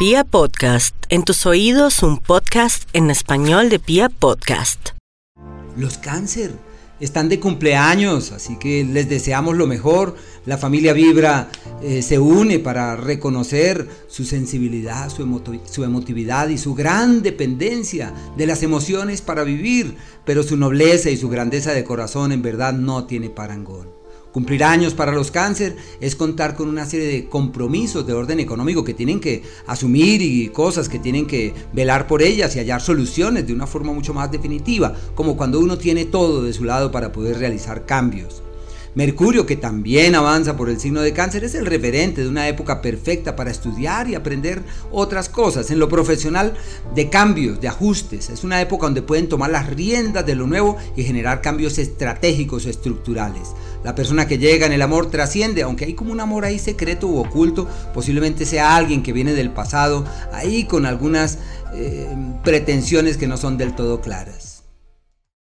Pia Podcast, en tus oídos un podcast en español de Pia Podcast. Los cáncer están de cumpleaños, así que les deseamos lo mejor. La familia Vibra eh, se une para reconocer su sensibilidad, su, su emotividad y su gran dependencia de las emociones para vivir, pero su nobleza y su grandeza de corazón en verdad no tiene parangón. Cumplir años para los cáncer es contar con una serie de compromisos de orden económico que tienen que asumir y cosas que tienen que velar por ellas y hallar soluciones de una forma mucho más definitiva, como cuando uno tiene todo de su lado para poder realizar cambios. Mercurio, que también avanza por el signo de cáncer, es el referente de una época perfecta para estudiar y aprender otras cosas. En lo profesional, de cambios, de ajustes. Es una época donde pueden tomar las riendas de lo nuevo y generar cambios estratégicos o estructurales. La persona que llega en el amor trasciende, aunque hay como un amor ahí secreto u oculto, posiblemente sea alguien que viene del pasado, ahí con algunas eh, pretensiones que no son del todo claras.